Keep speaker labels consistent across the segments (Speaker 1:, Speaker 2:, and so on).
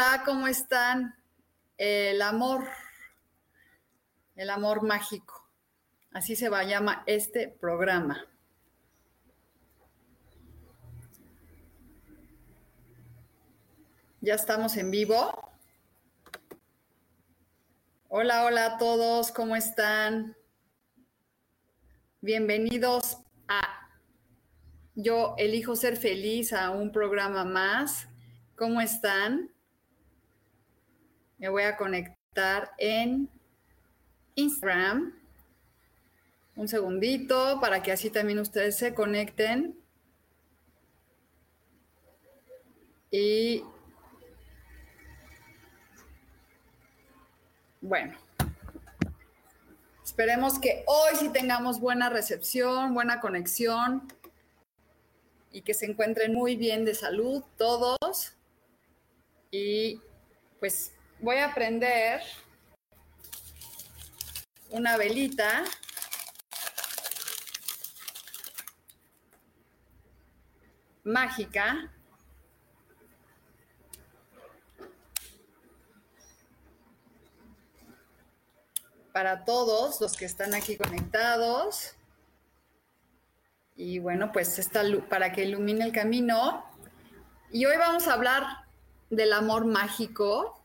Speaker 1: Hola, ¿cómo están? El amor, el amor mágico. Así se va a llamar este programa. Ya estamos en vivo. Hola, hola a todos, ¿cómo están? Bienvenidos a Yo elijo ser feliz a un programa más. ¿Cómo están? Me voy a conectar en Instagram. Un segundito para que así también ustedes se conecten. Y bueno, esperemos que hoy sí tengamos buena recepción, buena conexión y que se encuentren muy bien de salud todos. Y pues voy a prender una velita. mágica. Para todos los que están aquí conectados. Y bueno, pues esta para que ilumine el camino. Y hoy vamos a hablar del amor mágico,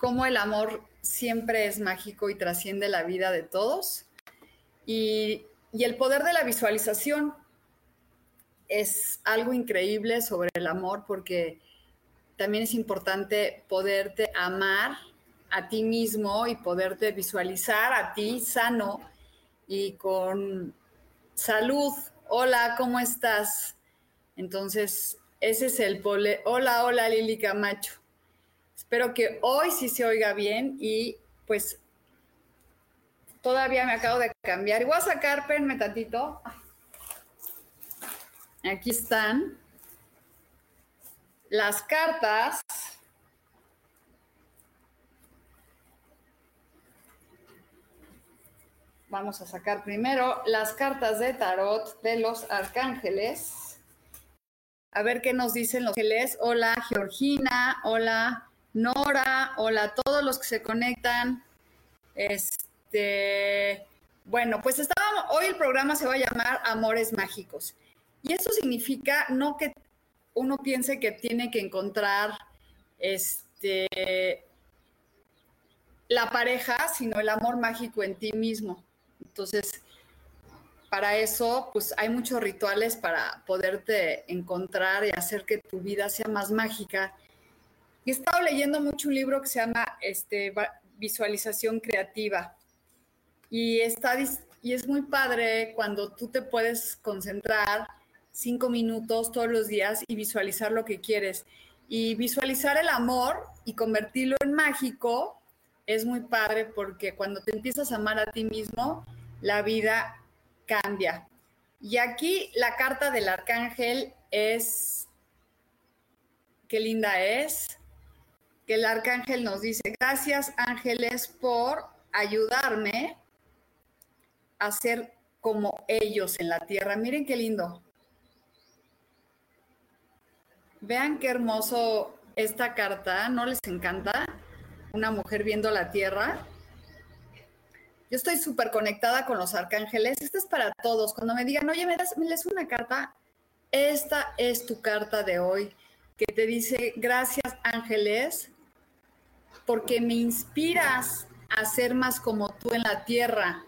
Speaker 1: cómo el amor siempre es mágico y trasciende la vida de todos. Y, el poder de la visualización es algo increíble sobre el amor porque también es importante poderte amar a ti mismo y poderte visualizar a ti sano y con salud. Hola, ¿cómo estás? Entonces, ese es el pole. Hola, hola Lili Camacho. Espero que hoy sí se oiga bien y pues todavía me acabo de cambiar. Voy a sacar, penme tantito. Aquí están las cartas. Vamos a sacar primero las cartas de tarot de los arcángeles. A ver qué nos dicen los ángeles. Hola, Georgina. Hola, Nora, hola a todos los que se conectan. Este, bueno, pues estábamos, hoy el programa se va a llamar Amores Mágicos. Y eso significa no que uno piense que tiene que encontrar este, la pareja, sino el amor mágico en ti mismo. Entonces, para eso, pues hay muchos rituales para poderte encontrar y hacer que tu vida sea más mágica he estado leyendo mucho un libro que se llama este, Visualización Creativa. Y, está, y es muy padre cuando tú te puedes concentrar cinco minutos todos los días y visualizar lo que quieres. Y visualizar el amor y convertirlo en mágico es muy padre porque cuando te empiezas a amar a ti mismo, la vida cambia. Y aquí la carta del arcángel es, qué linda es, que el arcángel nos dice, gracias ángeles por ayudarme a ser como ellos en la tierra. Miren qué lindo. Vean qué hermoso esta carta, ¿no les encanta? Una mujer viendo la tierra. Yo estoy súper conectada con los arcángeles. Esta es para todos. Cuando me digan, oye, me das, me lees una carta, esta es tu carta de hoy que te dice, gracias ángeles, porque me inspiras a ser más como tú en la tierra.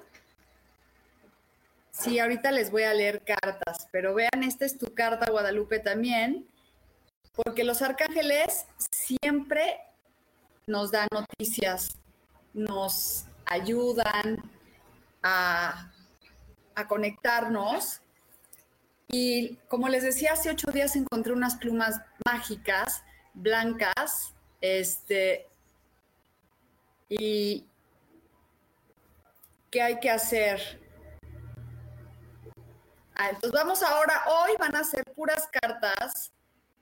Speaker 1: Sí, ahorita les voy a leer cartas, pero vean, esta es tu carta, Guadalupe, también, porque los arcángeles siempre nos dan noticias, nos ayudan a, conectarnos. Y como les decía, hace ocho días encontré unas plumas mágicas, blancas, este, y ¿qué hay que hacer? Ah, entonces vamos ahora, hoy van a ser puras cartas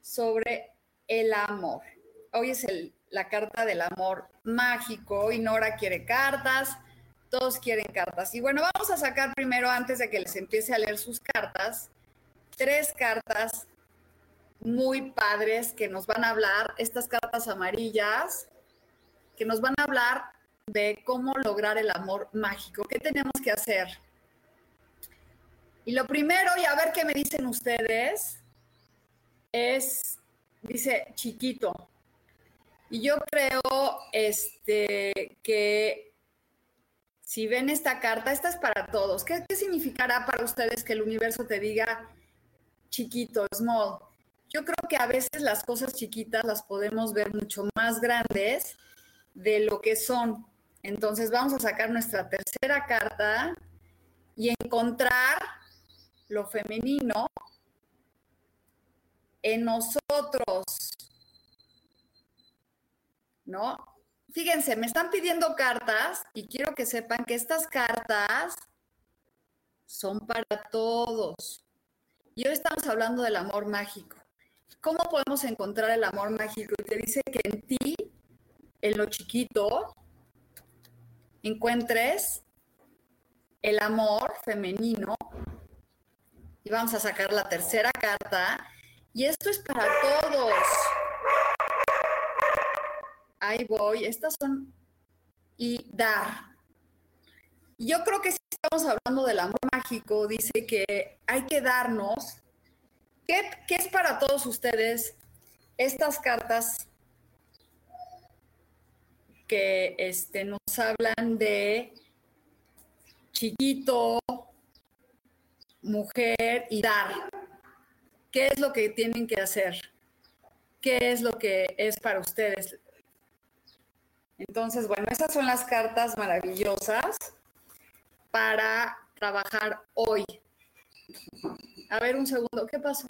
Speaker 1: sobre el amor. Hoy es la carta del amor mágico y Nora quiere cartas, todos quieren cartas. Y bueno, vamos a sacar primero, antes de que les empiece a leer sus cartas, tres cartas muy padres que nos van a hablar, estas cartas amarillas, que nos van a hablar de cómo lograr el amor mágico. ¿Qué tenemos que hacer? Y lo primero, y a ver qué me dicen ustedes, es, dice chiquito. Y yo creo este, que si ven esta carta, esta es para todos. ¿Qué, ¿Qué significará para ustedes que el universo te diga chiquito, small? Yo creo que a veces las cosas chiquitas las podemos ver mucho más grandes de lo que son. Entonces vamos a sacar nuestra tercera carta y encontrar lo femenino en nosotros. ¿No? Fíjense, me están pidiendo cartas y quiero que sepan que estas cartas son para todos. Y hoy estamos hablando del amor mágico. ¿Cómo podemos encontrar el amor mágico? Y te dice que en ti, en lo chiquito, encuentres el amor femenino y vamos a sacar la tercera carta. Y esto es para todos. Ahí voy. Estas son y dar. Yo creo que si estamos hablando del amor mágico, dice que hay que darnos. ¿Qué, qué es para todos ustedes estas cartas que este, nos hablan de chiquito, mujer y dar. ¿Qué es lo que tienen que hacer? ¿Qué es lo que es para ustedes? Entonces, bueno, esas son las cartas maravillosas para trabajar hoy. A ver, un segundo, ¿qué pasó?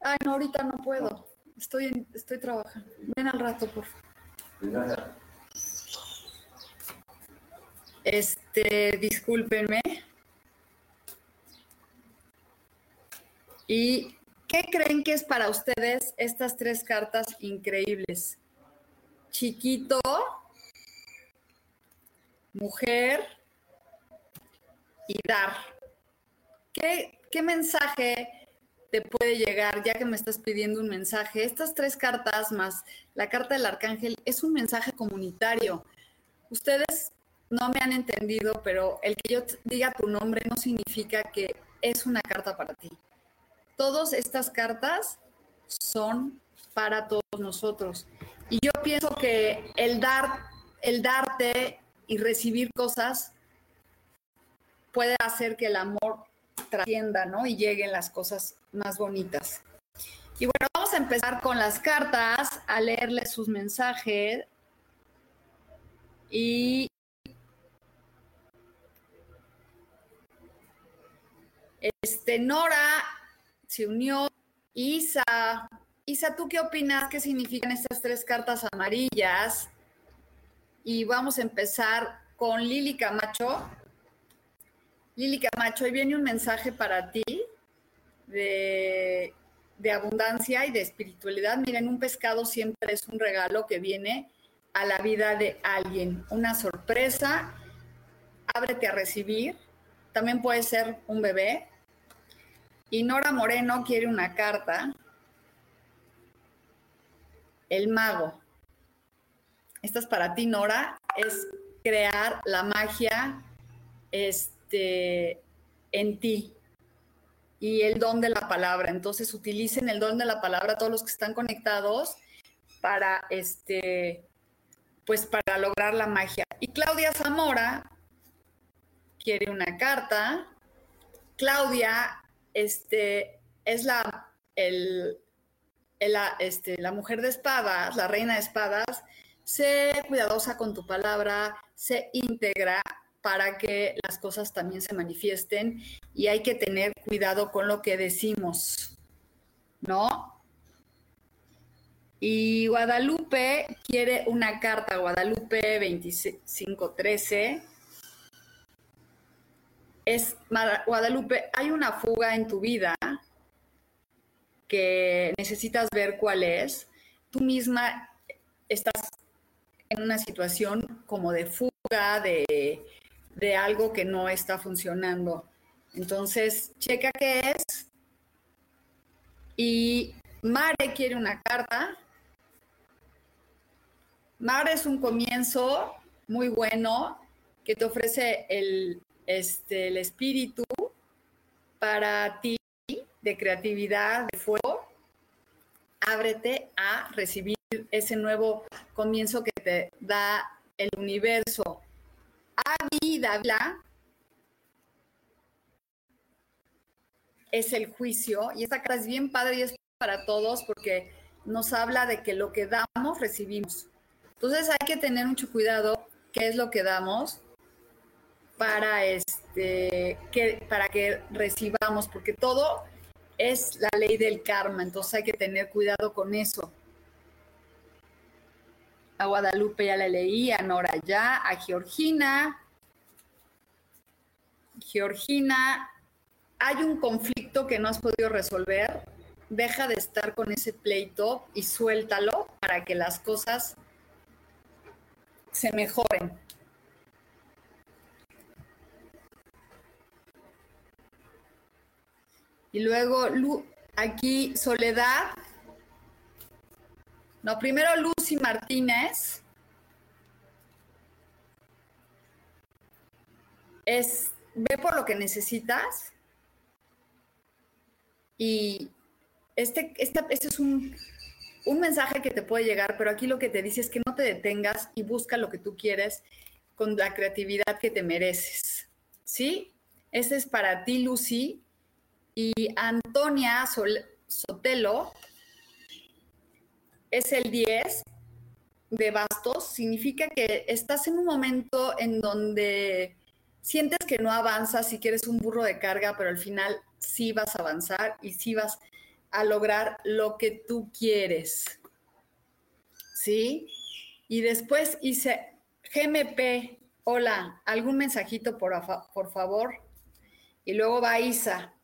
Speaker 1: Ay, no, ahorita no puedo. Estoy, estoy trabajando. Ven al rato, por favor. Este, discúlpenme. ¿Y qué creen que es para ustedes estas tres cartas increíbles? Chiquito, mujer y dar. ¿Qué, ¿Qué, mensaje te puede llegar ya que me estás pidiendo un mensaje? Estas tres cartas más la carta del arcángel es un mensaje comunitario. Ustedes no me han entendido, pero el que yo diga tu nombre no significa que es una carta para ti todas estas cartas son para todos nosotros. Y yo pienso que el dar, el darte y recibir cosas puede hacer que el amor trascienda, ¿no? Y lleguen las cosas más bonitas. Y bueno, vamos a empezar con las cartas, a leerles sus mensajes. Y este Nora se unió Isa. Isa, ¿tú qué opinas? ¿Qué significan estas tres cartas amarillas? Y vamos a empezar con Lili Camacho. Lili Camacho, hoy viene un mensaje para ti de, de abundancia y de espiritualidad. Miren, un pescado siempre es un regalo que viene a la vida de alguien, una sorpresa. Ábrete a recibir. También puede ser un bebé, y Nora Moreno quiere una carta. El mago. Esta es para ti, Nora. Es crear la magia este, en ti. y el don de la palabra. Entonces utilicen el don de la palabra todos los que están conectados para este pues para lograr la magia. Y Claudia Zamora quiere una carta. Claudia este, es la, el, este, la mujer de espadas, la reina de espadas. Sé cuidadosa con tu palabra, sé íntegra para que las cosas también se manifiesten y hay que tener cuidado con lo que decimos, ¿no? Y Guadalupe quiere una carta, Guadalupe 2513. Es, Guadalupe, hay una fuga en tu vida que necesitas ver cuál es. Tú misma estás en una situación como de fuga, de, de algo que no está funcionando. Entonces, checa qué es. Y Mare quiere una carta. Mare es un comienzo muy bueno que te ofrece el, este, el espíritu para ti de creatividad, de fuego. Ábrete a recibir ese nuevo comienzo que te da el universo. Es el juicio y esta carta es bien padre y es para todos porque nos habla de que lo que damos recibimos. Entonces hay que tener mucho cuidado qué es lo que damos para este que para que recibamos porque todo es la ley del karma, entonces hay que tener cuidado con eso. A Guadalupe ya la leí, a Nora ya, a Georgina. Georgina, hay un conflicto que no has podido resolver. Deja de estar con ese pleito y suéltalo para que las cosas se mejoren. Y luego aquí Soledad, no, primero Lucy Martínez. Es, ve por lo que necesitas. Y este, este, es un, un mensaje que te puede llegar, pero aquí lo que te dice es que no te detengas y busca lo que tú quieres con la creatividad que te mereces. ¿Sí? Este es para ti, Lucy. Y Antonia Sotelo es el 10 de bastos, significa que estás en un momento en donde sientes que no avanzas y que eres un burro de carga, pero al final sí vas a avanzar y sí vas a lograr lo que tú quieres. ¿Sí? Y después hice GMP, hola, algún mensajito por, por favor. Y luego va Isa.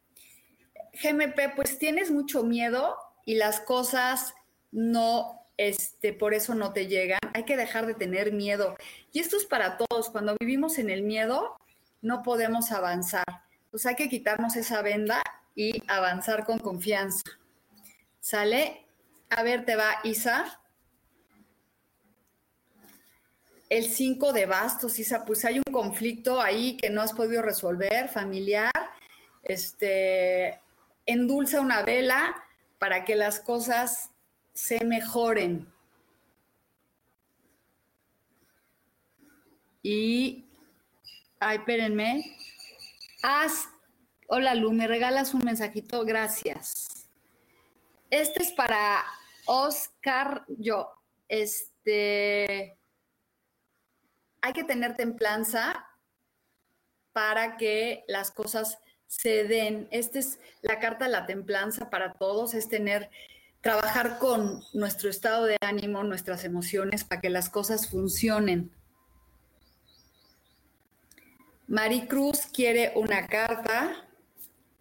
Speaker 1: GMP, pues tienes mucho miedo y las cosas no, este, por eso no te llegan. Hay que dejar de tener miedo. Y esto es para todos. Cuando vivimos en el miedo, no podemos avanzar. Pues hay que quitarnos esa venda y avanzar con confianza. ¿Sale? A ver, te va Isa. El 5 de bastos, Isa, pues hay un conflicto ahí que no has podido resolver, familiar. Este, endulza una vela para que las cosas se mejoren. Y, ay, espérenme. Haz, hola Lu, me regalas un mensajito, gracias. Este es para Oscar, yo, este, hay que tener templanza para que las cosas se den. Esta es la carta de la templanza para todos, es tener trabajar con nuestro estado de ánimo, nuestras emociones, para que las cosas funcionen. Maricruz quiere una carta.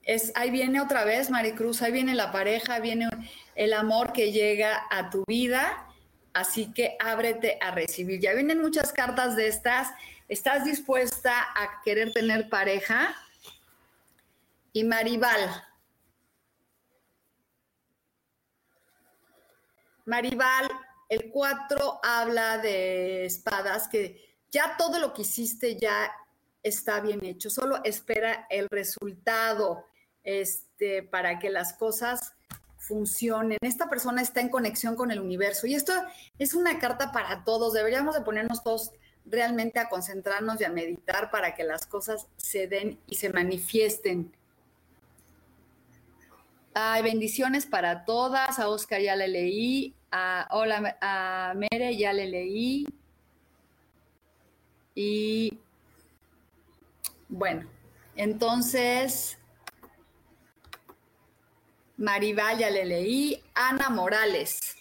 Speaker 1: Es, ahí viene otra vez, Maricruz, ahí viene la pareja, viene el amor que llega a tu vida, así que ábrete a recibir. Ya vienen muchas cartas de estas. ¿Estás dispuesta a querer tener pareja? Y Maribal, Maribal, el 4 habla de espadas, que ya todo lo que hiciste ya está bien hecho, solo espera el resultado. este, para que las cosas funcionen. Esta persona está en conexión con el universo y esto es una carta para todos. Deberíamos de ponernos todos realmente a concentrarnos y a meditar para que las cosas se den y se manifiesten. Hay bendiciones para todas. A Oscar ya le leí. A, hola, a Mere ya le leí. Y bueno, entonces Maribal ya le leí. Ana Morales.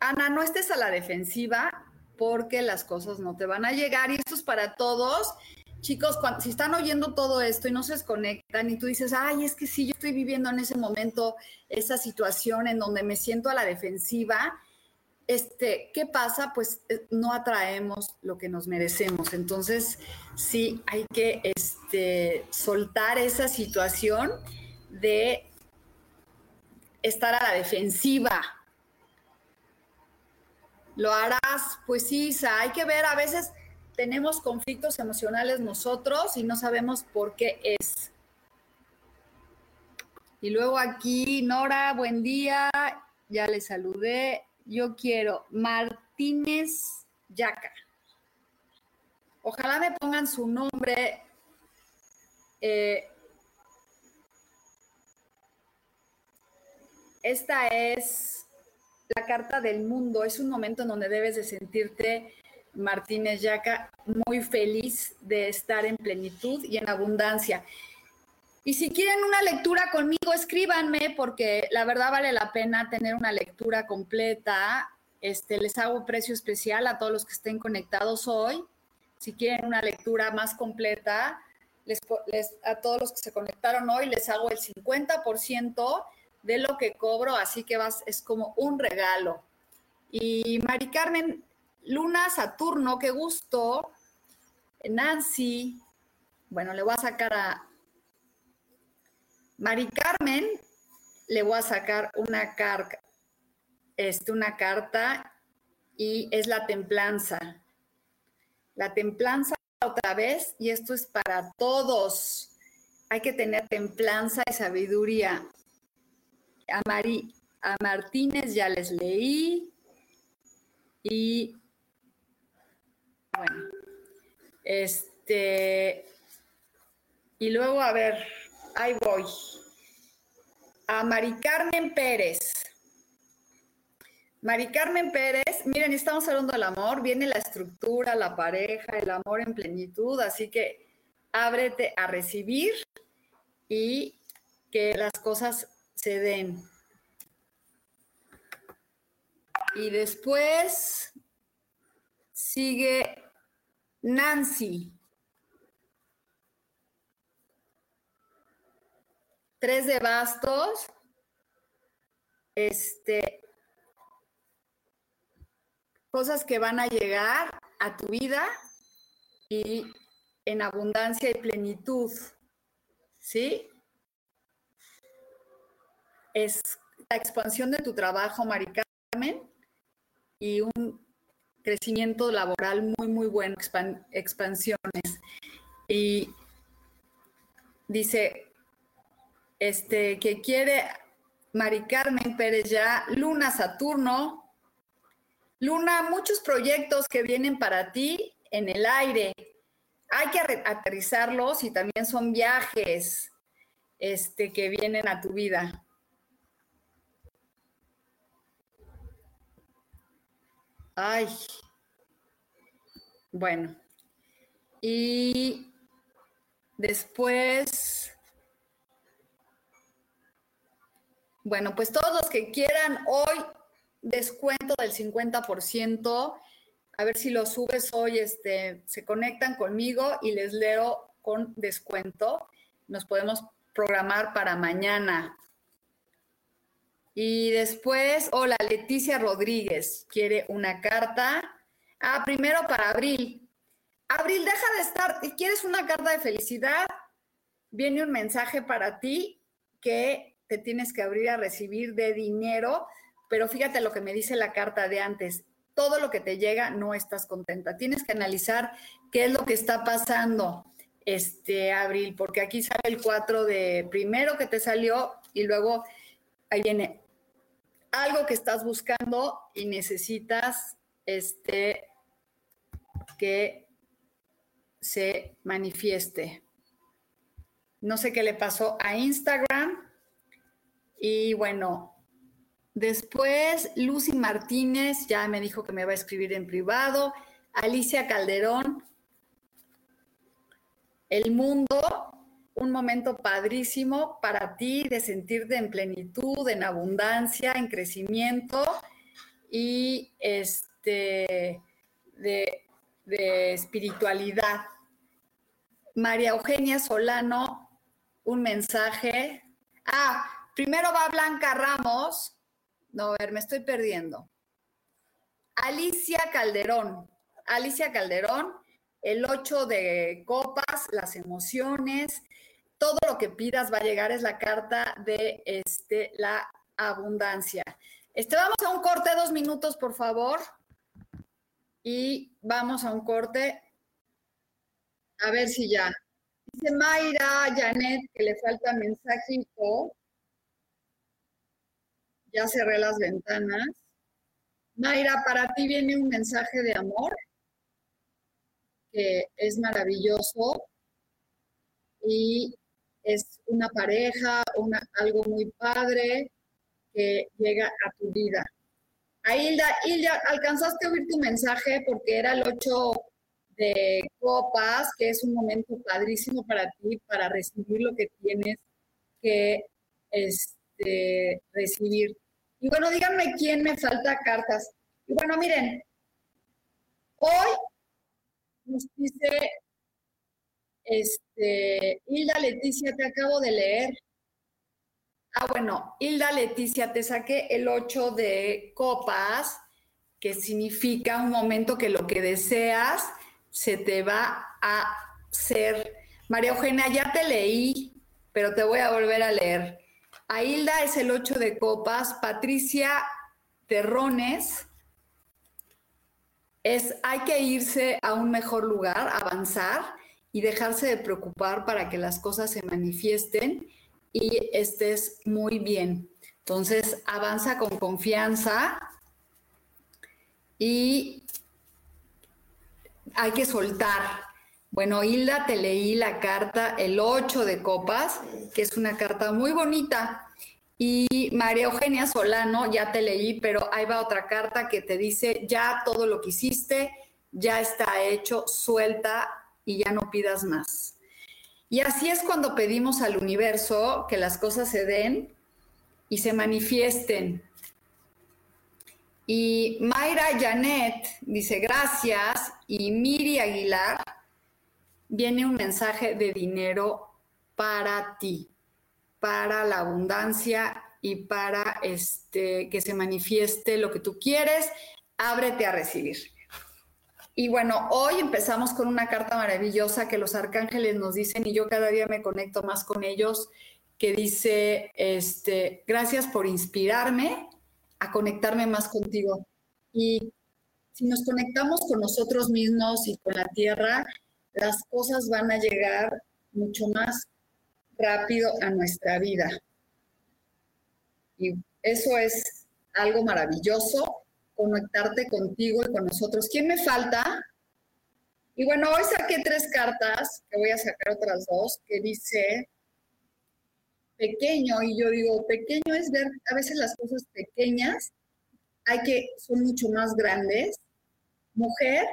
Speaker 1: Ana, no estés a la defensiva porque las cosas no te van a llegar y esto es para todos. Chicos, si están oyendo todo esto y no se desconectan y tú dices, ay, es que sí, yo estoy viviendo en ese momento esa situación en donde me siento a la defensiva, este, ¿qué pasa? Pues eh, no atraemos lo que nos merecemos. Entonces, sí, hay que este, soltar esa situación de estar a la defensiva. ¿Lo harás? Pues sí, hay que ver, a veces tenemos conflictos emocionales nosotros y no sabemos por qué es. Y luego aquí, Nora, buen día, ya le saludé. Yo quiero Martínez Yaca. Ojalá me pongan su nombre. Eh, esta es la carta del mundo. Es un momento en donde debes de sentirte, Martínez Yaca, muy feliz de estar en plenitud y en abundancia. Y si quieren una lectura conmigo, escríbanme porque la verdad vale la pena tener una lectura completa. Este, les hago precio especial a todos los que estén conectados hoy. Si quieren una lectura más completa, les, a todos los que se conectaron hoy les hago el 50% de lo que cobro, así que vas, es como un regalo. Y Mari Carmen, Luna, Saturno, qué gusto. Nancy, bueno, le voy a sacar a Mari Carmen, le voy a sacar una carta, este, una carta y es la templanza. La templanza otra vez, y esto es para todos. Hay que tener templanza y sabiduría a, a Martínez ya les leí. Y bueno, este, y luego, a ver, ahí voy. A Mari Carmen Pérez. Mari Carmen Pérez, miren, estamos hablando del amor, viene la estructura, la pareja, el amor en plenitud, así que ábrete a recibir y que las cosas se den. Y después sigue Nancy. Tres de bastos. Este, cosas que van a llegar a tu vida y en abundancia y plenitud. ¿Sí? es la expansión de tu trabajo, Mari Carmen, y un crecimiento laboral muy, muy bueno, expansiones. Y dice, este, que quiere Mari Carmen Pérez ya, Luna Saturno. Luna, muchos proyectos que vienen para ti en el aire. Hay que aterrizarlos y también son viajes este, que vienen a tu vida. Ay. Bueno. Y después, bueno, pues todos los que quieran hoy descuento del 50%, a ver si lo subes hoy, este, se conectan conmigo y les leo con descuento. Nos podemos programar para mañana. Y después, hola, Leticia Rodríguez quiere una carta. Ah, primero para Abril. Abril, deja de estar. ¿Quieres una carta de felicidad? Viene un mensaje para ti que te tienes que abrir a recibir de dinero, pero fíjate lo que me dice la carta de antes. Todo lo que te llega no estás contenta. Tienes que analizar qué es lo que está pasando. este abril, porque aquí sale el 4 de primero que te salió y luego ahí viene algo que estás buscando y necesitas este que se manifieste. No sé qué le pasó a Instagram. Y bueno, después Lucy Martínez ya me dijo que me va a escribir en privado. Alicia Calderón, el mundo, un momento padrísimo para ti de sentirte en plenitud, en abundancia, en crecimiento y este de, de espiritualidad. María Eugenia Solano, un mensaje. Ah, primero va Blanca Ramos. No, a ver, me estoy perdiendo. Alicia Calderón. Alicia Calderón, el 8 de copas, las emociones, todo lo que pidas va a llegar, es la carta de este, la abundancia. Este, vamos a un corte, dos minutos, por favor. Y vamos a un corte. A ver si ya. Dice Mayra, Janet, que le falta mensajito. Ya cerré las ventanas. Mayra, para ti viene un mensaje de amor que es maravilloso y es una pareja, algo muy padre que llega a tu vida. A Hilda, alcanzaste a oír tu mensaje porque era el 8 de copas, que es un momento padrísimo para ti, para recibir lo que tienes que este, recibir. Y bueno, díganme quién me falta cartas. Y bueno, miren, hoy nos dice este, Hilda Leticia, te acabo de leer. Ah, bueno, Hilda Leticia, te saqué el 8 de copas, que significa un momento que lo que deseas se te va a hacer. María Eugenia, ya te leí, pero te voy a volver a leer. A Hilda es el 8 de copas, Patricia Terrones es hay que irse a un mejor lugar, avanzar y dejarse de preocupar para que las cosas se manifiesten y estés muy bien. Entonces, avanza con confianza y hay que soltar. Bueno, Hilda, te leí la carta, el 8 de copas, que es una carta muy bonita. Y María Eugenia Solano, ya te leí, pero ahí va otra carta que te dice, ya todo lo que hiciste, ya está hecho, suelta y ya no pidas más. Y así es cuando pedimos al universo que las cosas se den y se manifiesten. Y Mayra Janet dice gracias y Miri Aguilar viene un mensaje de dinero para ti para la abundancia y para este, que se manifieste lo que tú quieres, ábrete a recibir. Y bueno, hoy empezamos con una carta maravillosa que los arcángeles nos dicen y yo cada día me conecto más con ellos, que dice, este, gracias por inspirarme a conectarme más contigo. Y si nos conectamos con nosotros mismos y con la tierra, las cosas van a llegar mucho más rápido a nuestra vida. Y eso es algo maravilloso, conectarte contigo y con nosotros. ¿Quién me falta? Y bueno, hoy saqué tres cartas, que voy a sacar otras dos, que dice pequeño, y yo digo, pequeño es ver a veces las cosas pequeñas, hay que, son mucho más grandes. Mujer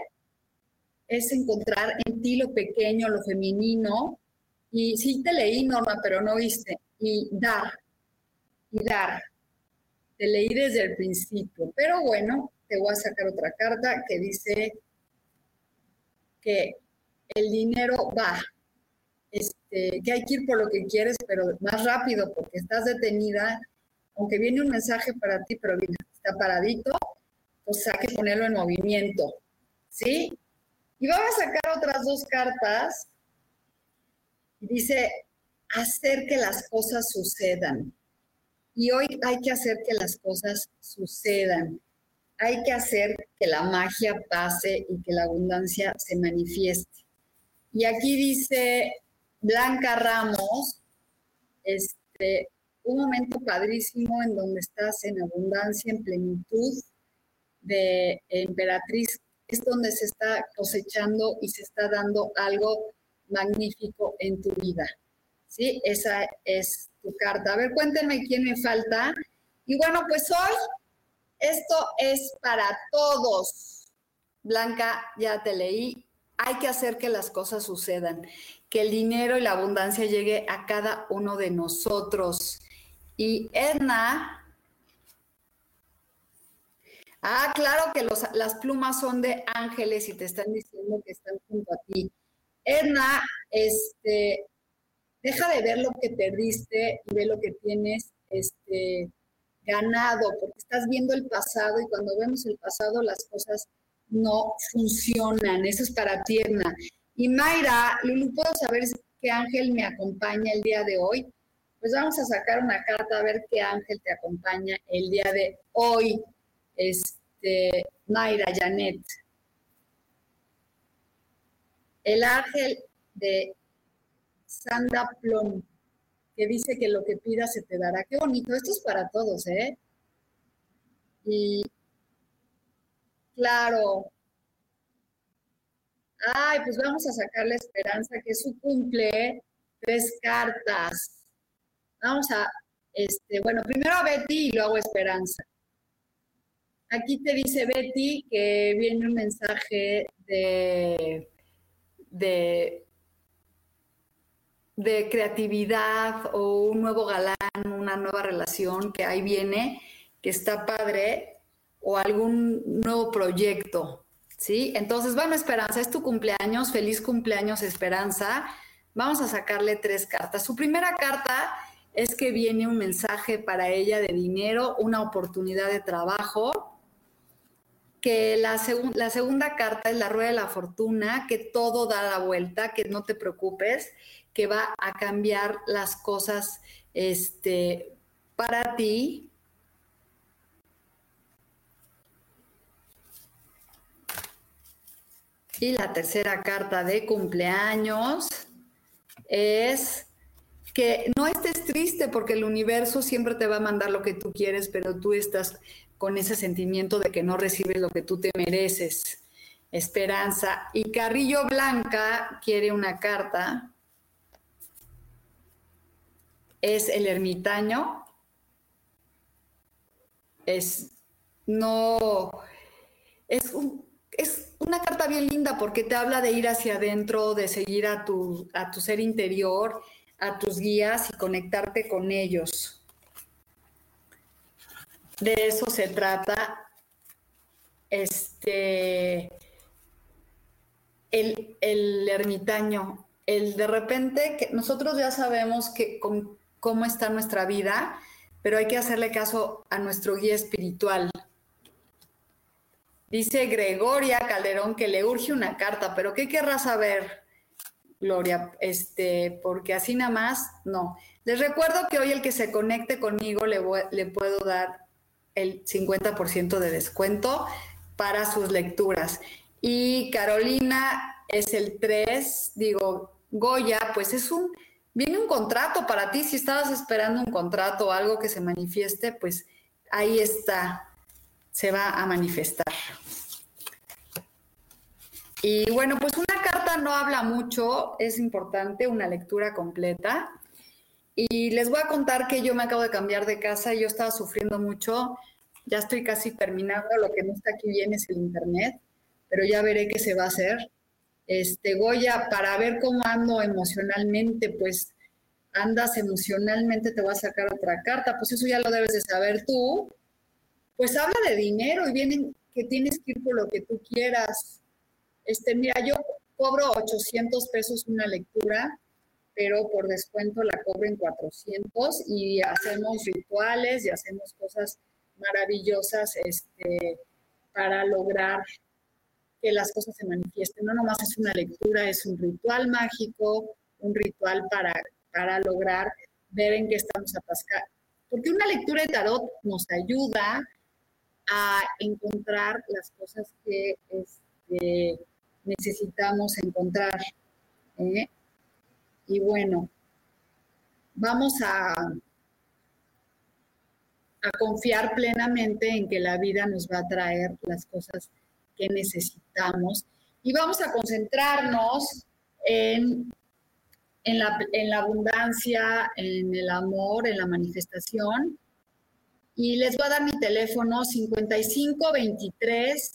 Speaker 1: es encontrar en ti lo pequeño, lo femenino, y sí te leí, Norma, pero no viste. Y dar, y dar. Te leí desde el principio. Pero bueno, te voy a sacar otra carta que dice que el dinero va. Este, que hay que ir por lo que quieres, pero más rápido porque estás detenida. Aunque viene un mensaje para ti, pero está paradito, pues hay que ponerlo en movimiento. ¿Sí? Y vamos a sacar otras dos cartas dice, hacer que las cosas sucedan. Y hoy hay que hacer que las cosas sucedan. Hay que hacer que la magia pase y que la abundancia se manifieste. Y aquí dice Blanca Ramos, este, un momento padrísimo en donde estás en abundancia, en plenitud de emperatriz, es donde se está cosechando y se está dando algo magnífico en tu vida. ¿Sí? Esa es carta. A ver, cuéntenme quién me falta. Y bueno, pues hoy esto es para todos. Blanca, ya te leí. Hay que hacer que las cosas sucedan, que el dinero y la abundancia llegue a cada uno de nosotros. Y Edna, ah, claro que las plumas son de ángeles y te están diciendo que están junto a ti. Edna, este, deja de ver lo que perdiste y ve lo que tienes este, ganado, porque estás viendo el pasado y cuando vemos el pasado las cosas no funcionan. Eso es para tierna. Y Mayra, Lulu, ¿puedo saber qué ángel me acompaña el día de hoy? Pues vamos a sacar una carta a ver qué ángel te acompaña el día de hoy. Este, Mayra Janet. El ángel de Sanda Plum, que dice que lo que pidas se te dará. Qué bonito, esto es para todos, ¿eh? Y claro. Ay, pues vamos a sacar la esperanza, que su cumple, tres cartas. Vamos a, este, bueno, primero a Betty y luego a Esperanza. Aquí te dice Betty que viene un mensaje de, de de creatividad o un nuevo galán, una nueva relación que ahí viene, que está padre, o algún nuevo proyecto, ¿sí? Entonces, bueno, Esperanza, es tu cumpleaños, feliz cumpleaños, Esperanza. Vamos a sacarle tres cartas. Su primera carta es que viene un mensaje para ella de dinero, una oportunidad de trabajo, que la, la segunda carta es la rueda de la fortuna, que todo da la vuelta, que no te preocupes, que va a cambiar las cosas este, para ti. Y la tercera carta de cumpleaños es que no estés triste porque el universo siempre te va a mandar lo que tú quieres, pero tú estás con ese sentimiento de que no recibes lo que tú te mereces. Esperanza. Y Carrillo Blanca quiere una carta es el ermitaño. Es no es, es una carta bien linda porque te habla de ir hacia adentro, de seguir a tu, a tu ser interior, a tus guías y conectarte con ellos. De eso se trata este el, el ermitaño. El de repente que nosotros ya sabemos que con cómo está nuestra vida, pero hay que hacerle caso a nuestro guía espiritual. Dice Gregoria Calderón que le urge una carta, pero ¿qué querrá saber, Gloria? Este, porque así nada más, no. Les recuerdo que hoy el que se conecte conmigo le, le puedo dar el 50% de descuento para sus lecturas. Y Carolina es el 3, digo, Goya, pues es un viene un contrato para ti. Si estabas esperando un contrato o algo que se manifieste, pues ahí está, se va a manifestar. Y bueno, pues una carta no habla mucho, es importante una lectura completa. Y les voy a contar que yo me acabo de cambiar de casa y yo estaba sufriendo mucho. Ya estoy casi terminando, lo que no está aquí bien es el internet, pero ya veré qué se va a hacer este, Goya, para ver cómo ando emocionalmente, pues andas emocionalmente, te voy a sacar otra carta, pues eso ya lo debes de saber tú. Pues habla de dinero y vienen que tienes que ir por lo que tú quieras. Este, mira, yo cobro 800 pesos una lectura, pero por descuento la cobro en 400 y hacemos rituales y hacemos cosas maravillosas este, para lograr que las cosas se manifiesten. No nomás es una lectura, es un ritual mágico, un ritual para, para lograr ver en qué estamos atascados. Porque una lectura de tarot nos ayuda a encontrar las cosas que este, necesitamos encontrar. ¿eh? Y bueno, vamos a, a confiar plenamente en que la vida nos va a traer las cosas que necesitamos y vamos a concentrarnos en, en, la, en la abundancia, en el amor, en la manifestación. Y les voy a dar mi teléfono 55 23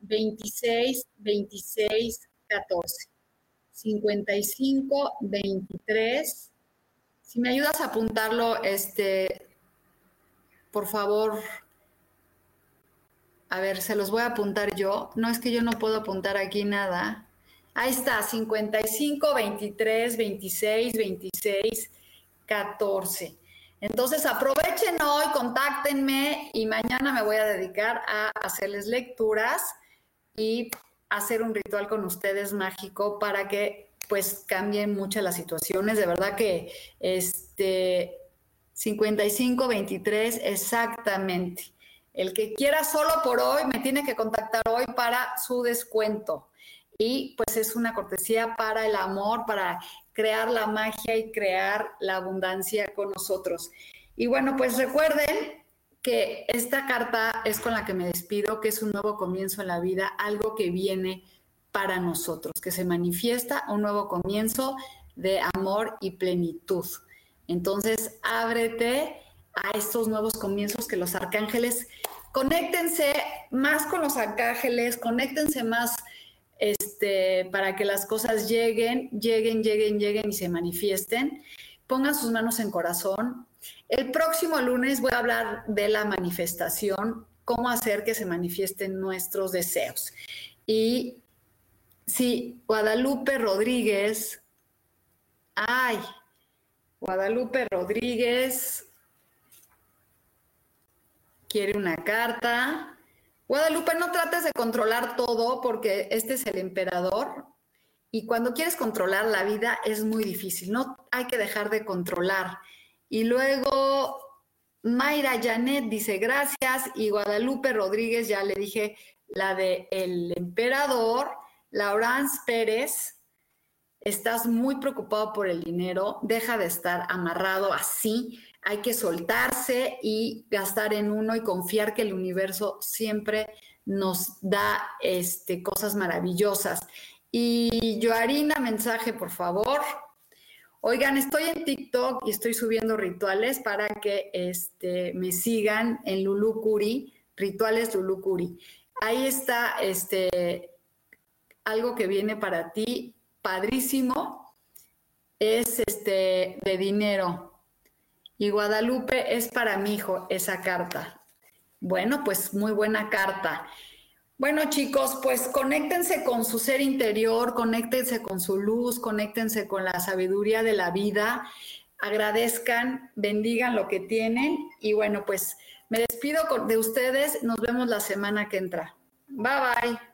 Speaker 1: 26 26 14. 55 23. Si me ayudas a apuntarlo, este, por favor. A ver, se los voy a apuntar yo. No es que yo no puedo apuntar aquí nada. Ahí está, 55 23 26 26 14. Entonces aprovechen hoy, contáctenme y mañana me voy a dedicar a hacerles lecturas y hacer un ritual con ustedes mágico para que pues cambien muchas las situaciones. De verdad que este 55 23 exactamente. El que quiera solo por hoy me tiene que contactar hoy para su descuento. Y pues es una cortesía para el amor, para crear la magia y crear la abundancia con nosotros. Y bueno, pues recuerden que esta carta es con la que me despido, que es un nuevo comienzo en la vida, algo que viene para nosotros, que se manifiesta un nuevo comienzo de amor y plenitud. Entonces, ábrete a estos nuevos comienzos que los arcángeles, conéctense más con los arcángeles, conéctense más este, para que las cosas lleguen, lleguen, lleguen, lleguen y se manifiesten. Pongan sus manos en corazón, el próximo lunes voy a hablar de la manifestación, cómo hacer que se manifiesten nuestros deseos. Y si Guadalupe Rodríguez, ay, Guadalupe Rodríguez quiere una carta. Guadalupe, no trates de controlar todo porque este es el emperador y cuando quieres controlar la vida es muy difícil. No hay que dejar de controlar. Y luego Mayra Janet dice gracias y Guadalupe Rodríguez, ya le dije la de El Emperador, Laurence Pérez, estás muy preocupado por el dinero, deja de estar amarrado así, hay que soltarse y gastar en uno y confiar que el universo siempre nos da este, cosas maravillosas. Y Joarina, mensaje, por favor. Oigan, estoy en TikTok y estoy subiendo rituales para que este, me sigan en Lulucuri, rituales Lulucuri. Ahí está este, algo que viene para ti, padrísimo, es este, de dinero. Y Guadalupe es para mi hijo esa carta. Bueno, pues muy buena carta. Bueno, chicos, pues conéctense con su ser interior, conéctense con su luz, conéctense con la sabiduría de la vida, agradezcan, bendigan lo que tienen y bueno, pues me despido de ustedes, nos vemos la semana que entra. Bye bye.